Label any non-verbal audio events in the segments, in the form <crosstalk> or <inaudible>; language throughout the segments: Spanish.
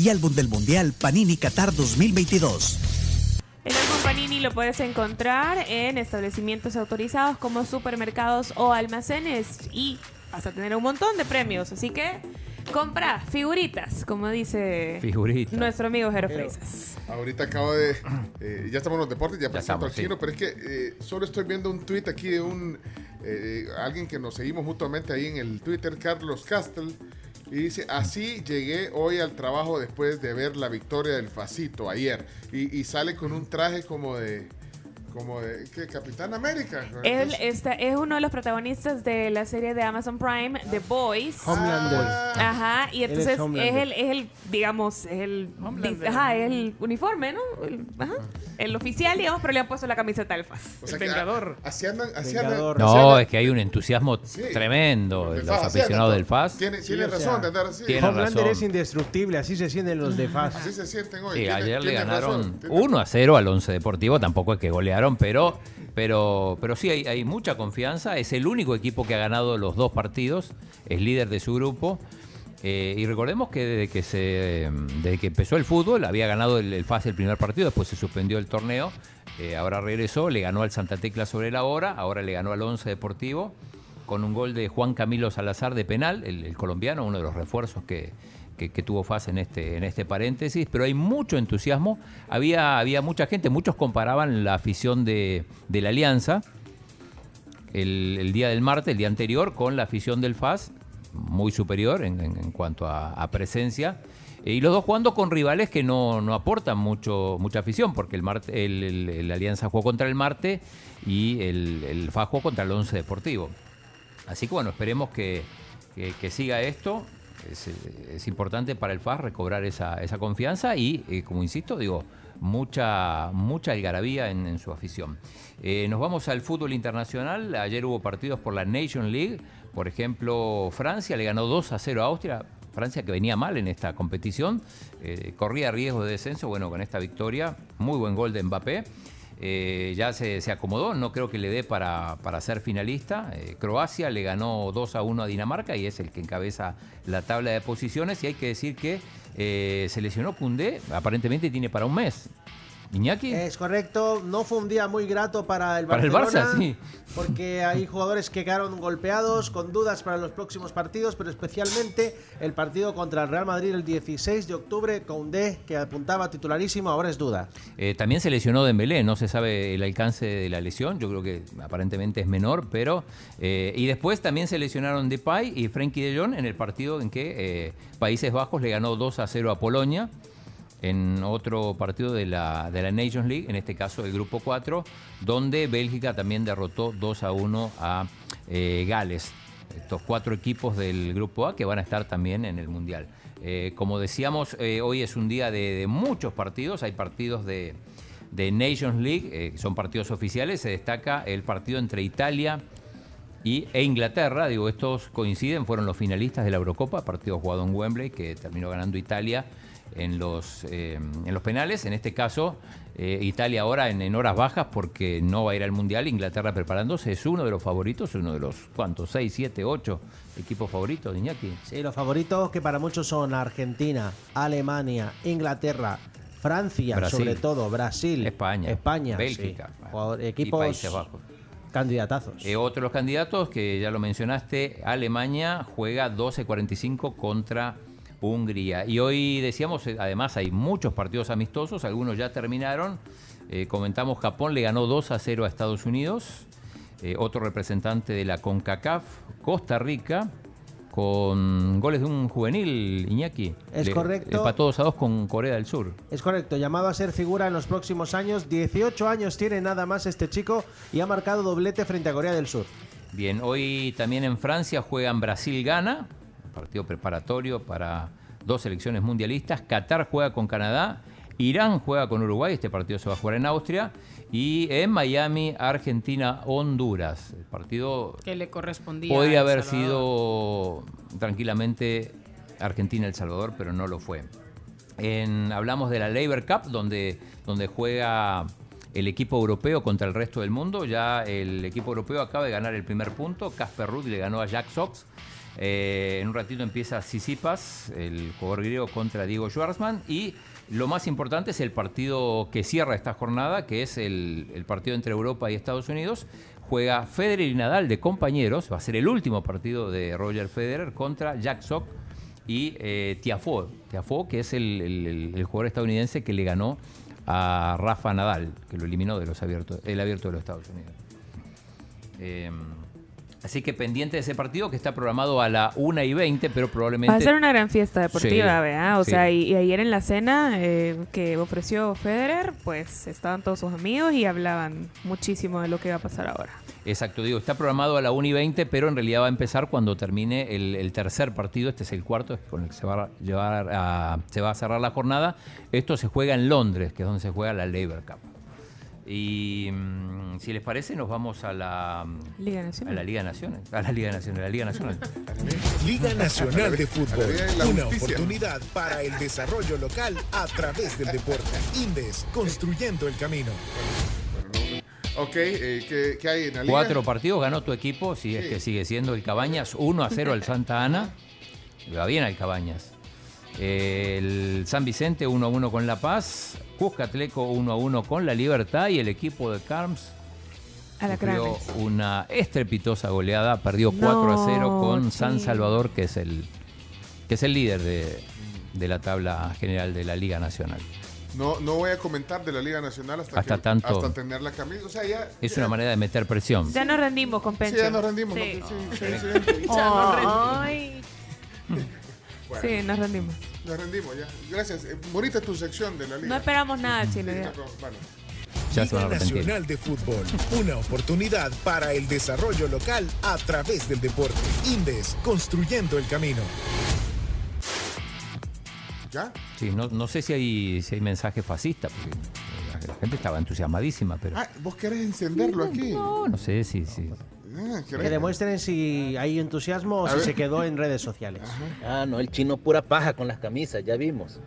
y Álbum del Mundial Panini Qatar 2022. El álbum Panini lo puedes encontrar en establecimientos autorizados como supermercados o almacenes y vas a tener un montón de premios. Así que compra figuritas, como dice nuestro amigo Jero Freisas. Ahorita acabo de. eh, ya estamos en los deportes, ya, presento estamos, al Chino, sí. pero es que eh, solo estoy viendo un tweet aquí de un. eh, alguien que nos seguimos mutuamente ahí en el Twitter, Carlos Castel. Y dice: Así llegué hoy al trabajo después de ver la victoria del Facito ayer. Y, y sale con un traje como de. Como de. ¿Qué? Capitán América. Él está, es uno de los protagonistas de la serie de Amazon Prime, The Boys. Homelander. Ah, Ajá, y es entonces es, Homelander. el, es el, digamos, es el, ajá, es el uniforme, ¿no? El, ajá, el oficial, digamos, pero le han puesto la camiseta al FAS. o sea El que, Vengador. ah, Así andan. Así Vengador. No, andan- es que hay un entusiasmo Sí. tremendo de los aficionados del FAS. Tiene, tiene o sea, razón de andar así. tiene Homelander razón. es indestructible, así se sienten los de FAS. Así se sienten hoy. Sí, ayer le ganaron razón, tiene- 1 a 0 al 11 Deportivo, tampoco es que pero pero pero sí hay, mucha confianza, es el único equipo que ha ganado los dos partidos, es líder de su grupo. eh, y recordemos que desde que desde que empezó el fútbol había ganado el, el FAS el primer partido, después se suspendió el torneo, eh, ahora regresó, le ganó al Santa Tecla sobre la hora, ahora le ganó al 11 Deportivo con un gol de Juan Camilo Salazar de penal, el colombiano, uno de los refuerzos que, que- tuvo FAS en este, en este paréntesis, pero hay mucho entusiasmo, había, había mucha gente, muchos comparaban la afición de, de la Alianza el, el día del martes, el día anterior, con la afición del FAS, muy superior en, en- cuanto a, presencia. Eh, Y los dos jugando con rivales que no, no aportan mucho, mucha afición, porque el, Marte, el, el- Alianza jugó contra el Marte y el, el FAS jugó contra el Once Deportivo. Así que bueno, esperemos que- que siga esto. Es, importante para el FAS recobrar esa, confianza y, eh, como insisto, digo, mucha, mucha algarabía en, en su afición. Eh, nos vamos al fútbol internacional. Ayer hubo partidos por la Nation League. Por ejemplo, Francia le ganó 2 a 0 a Austria. Francia que venía mal en esta competición, eh, corría riesgo de descenso. Bueno, con esta victoria, muy buen gol de Mbappé. Eh, ya se, se acomodó, no creo que le dé para, para ser finalista. Eh, Croacia le ganó 2 a 1 a Dinamarca y es el que encabeza la tabla de posiciones. Y hay que decir que eh, se lesionó Cundé, aparentemente tiene para un mes. Iñaki. Es correcto, no fue un día muy grato para el Para el Barcelona. Barça, sí. Porque hay jugadores que quedaron golpeados, con dudas para los próximos partidos, pero especialmente el partido contra el Real Madrid el 16 de octubre, con D, que apuntaba titularísimo, ahora es duda. Eh, también se lesionó Dembélé, no se sabe el alcance de la lesión, yo creo que aparentemente es menor, pero... eh, y después también se lesionaron Depay y Frenkie de Jong en el partido en que eh, Países Bajos le ganó 2 a 0 a Polonia, en otro partido de la, de la Nations League, en este caso el Grupo 4, donde Bélgica también derrotó 2 a 1 a eh, Gales. Estos cuatro equipos del Grupo A que van a estar también en el Mundial. Eh, como decíamos, eh, hoy es un día de, muchos partidos, hay partidos de, de Nations League, son partidos oficiales, se destaca el partido entre Italia e Inglaterra, digo, estos coinciden, fueron los finalistas de la Eurocopa, partido jugado en Wembley, que terminó ganando Italia en los, eh, en los penales. En este caso, eh, Italia ahora en, en horas bajas porque no va a ir al Mundial, Inglaterra preparándose, es uno de los favoritos, uno de los, ¿cuántos? ¿Seis, siete, ocho equipos favoritos, Iñaki? Sí, los favoritos que para muchos son Argentina, Alemania, Inglaterra, Francia, Brasil. sobre todo, Brasil, España, España, Bélgica, sí. Jugador- y equipos Países Bajos. Candidatazos. Eh, otro de los candidatos, que ya lo mencionaste, Alemania juega 12.45 contra Hungría. Y hoy decíamos, eh, además hay muchos partidos amistosos, algunos ya terminaron. Eh, comentamos, Japón le ganó 2 a 0 a Estados Unidos. Eh, otro representante de la CONCACAF, Costa Rica, con goles de un juvenil, Iñaki. Es Le- correcto. Empató 2 a 2 con Corea del Sur. Es correcto, llamado a ser figura en los próximos años. 18 años tiene nada más este chico y ha marcado doblete frente a Corea del Sur. Bien, hoy también en Francia juegan Brasil-Gana, partido preparatorio para dos selecciones mundialistas. Qatar juega con Canadá Irán juega con Uruguay, este partido se va a jugar en Austria. Y en Miami, Argentina, Honduras. El partido Que le correspondía. podría El haber sido tranquilamente Argentina-El Salvador, pero no lo fue. En- hablamos de la Labor Cup, donde, donde juega el equipo europeo contra el resto del mundo. Ya el equipo europeo acaba de ganar el primer punto. Casper Ruud le ganó a Jack Sox. Eh, en un ratito empieza Sisipas, el jugador griego, contra Diego Schwartzman. Y lo más importante es el partido que cierra esta jornada, que es el, partido entre Europa y Estados Unidos. Juega Federer y Nadal de compañeros. Va a ser el último partido de Roger Federer contra Jack Sock y eh, Tiafoe. Tiafoe, que es el, jugador estadounidense que le ganó a Rafa Nadal, que lo eliminó de los abiertos, el abierto de los Estados Unidos. Eh, así que pendiente de ese partido que está programado a la 1 y 20, pero probablemente. Va a ser una gran fiesta deportiva, Sí, ¿verdad? O sí. sea, y, y ayer en la cena eh, que ofreció Federer, pues estaban todos sus amigos y hablaban muchísimo de lo que va a pasar ahora. Exacto, digo, está programado a la 1 y 20, pero en realidad va a empezar cuando termine el, el tercer partido. Este es el cuarto con el que se va, a llevar a, se va a cerrar la jornada. Esto se juega en Londres, que es donde se juega la Labour Cup. Y mm, si les parece, nos vamos a la, Liga a Nacional. la Liga Nacional. A la Liga Nacional, a la Liga Nacional. <laughs> Liga Nacional de Fútbol. Una oportunidad para el desarrollo local a través del deporte. Indes, construyendo el camino. Ok, eh, ¿qué, qué hay en la liga? Cuatro partidos ganó tu equipo, si es Sí. que sigue siendo el Cabañas, 1 a 0 al Santa Ana. Va bien al Cabañas. El San Vicente 1 a 1 con La Paz. Cuscatleco 1 a 1 con La Libertad. Y el equipo de Carms sufrió una estrepitosa goleada. Perdió 4 a 0 No, con San sí. Salvador, que es el, que es el líder de, de la tabla general de la Liga Nacional. No, no voy a comentar de la Liga Nacional hasta, Hasta que- tanto- hasta tener la camisa. O sea, ya. Es ya- una manera de meter presión. Ya nos rendimos con Sí, Pencho. ya nos rendimos. Sí. ¿no? Sí, sí, sí. Ay. Sí, nos rendimos. Nos rendimos ya. Gracias. Eh, bonita tu sección de la liga. No esperamos nada, Chino. ya. Bueno, Ya se van Liga. Nacional de Fútbol. Una oportunidad para el desarrollo local a través del deporte. Indes, construyendo el camino. ¿ya? Sí, no, no sé si hay, si hay mensaje fascista, porque la, la gente estaba entusiasmadísima, pero Ah, vos querés encenderlo aquí. no, no sé si... si Ah, Que demuestren si hay entusiasmo o si ver. se quedó en redes sociales. Ah, no, el chino pura paja con las camisas, ya vimos.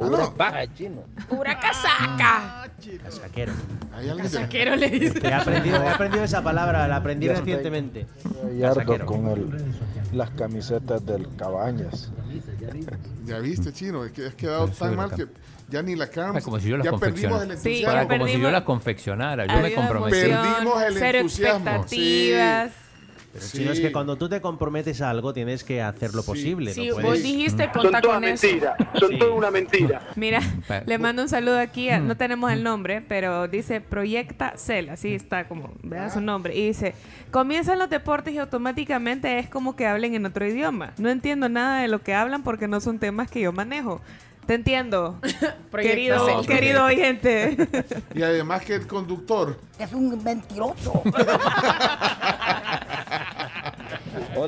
Ah, Pura no. paja, el chino. ¡Pura casaca! Casaquero. Alguien de- Casaquero le dice. He aprendido, he aprendido esa palabra, la aprendí Ya recientemente. Casaquero. con el, las camisetas del Cabañas. Ya viste, chino, es que has quedado Pero tan mal que ya ni la Carms. Ah, como si yo las ya confeccionara. perdimos el Sí, entusiasmo. para como si yo las confeccionara, yo me comprometí. Perdimos el cero entusiasmo, expectativas. Pero Sí. chino, es que cuando tú te comprometes a algo tienes que hacer lo Sí. posible. Sí, no vos puedes... dijiste conta con eso. son Sí. toda una mentira. <laughs> Mira, le mando un saludo aquí, a- no tenemos el nombre, pero dice Proyecta Cel, así está como, vean su nombre, y dice, comienzan los deportes y automáticamente es como que hablen en otro idioma. No entiendo nada de lo que hablan porque no son temas que yo manejo. Te entiendo, <laughs> querido, Cel. querido oyente. Y además que el conductor. Es un mentiroso. <laughs>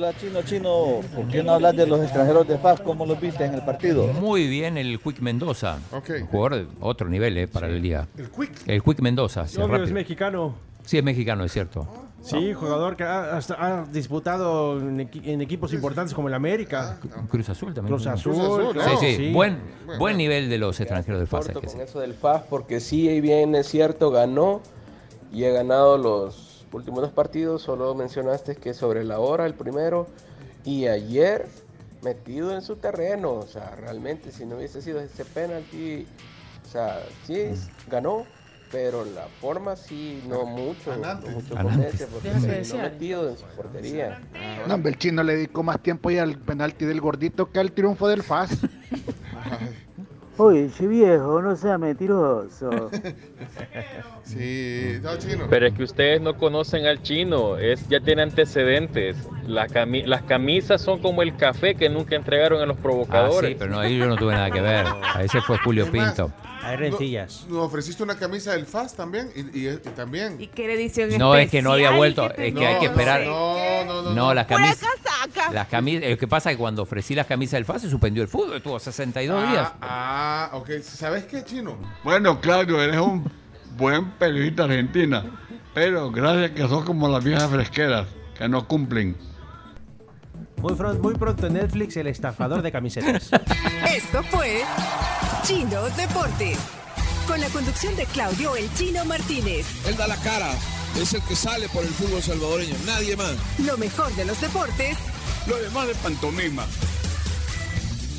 Hola, chino, chino. ¿Por qué no hablas de los extranjeros de FAS? ¿Cómo los viste en el partido? Muy bien el Quick Mendoza. Ok. Un jugador de otro nivel eh, para la liga. El quick. El Quick Mendoza. sí, Obvio, es mexicano. Sí, es mexicano, es cierto. Sí, jugador que ha, hasta ha disputado en, equi- en equipos importantes como el América. Cruz Azul también. Cruz Azul. Cruz Azul, Sí, claro, sí, sí. Buen, buen nivel de los extranjeros del FAS. con decir. eso del FAS porque sí, bien es cierto, ganó y he ganado los últimos dos partidos. Solo mencionaste que sobre la hora el primero y ayer metido en su terreno. O sea, realmente si no hubiese sido ese penalti, o sea, sí ganó. Pero la forma sí, no mucho, no Antes. mucho convence porque terminó decir. metido en su portería. No, el chino le dedicó más tiempo ya al penalti del gordito que al triunfo del FAS. <laughs> Oye, viejo, no sea mentiroso. <laughs> Sí, no, chino. Pero es que ustedes no conocen al chino, es, ya tiene antecedentes. La cami- las camisas son como el café que nunca entregaron a los Ah, provocadores. sí, pero no, ahí yo no tuve nada que ver. A ese fue Julio Pinto. Hay rencillas. Nos ofreciste una camisa del FAS también y, y- y también. ¿Y qué edición No, es que no había vuelto, es que hay que esperar. No, no, no. No, las camisas. Las camisas, lo que pasa es que cuando ofrecí las camisas del FAS se suspendió el fútbol, estuvo 62 días. Ah, ah, ok. ¿Sabes qué, chino? Bueno, Claudio, eres un buen periodista argentina, pero gracias que sos como las viejas fresqueras, que no cumplen. Muy, pronto en Netflix, el estafador de camisetas. <laughs> Esto fue Chino Deportes. Con la conducción de Claudio El Chino Martínez. Él da la cara, es el que sale por el fútbol salvadoreño, nadie más. Lo mejor de los deportes Lo demás de pantomima.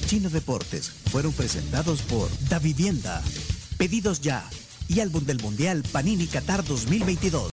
Chino Deportes fueron presentados por Da Vivienda, Pedidos Ya y Álbum del Mundial Panini Qatar 2022.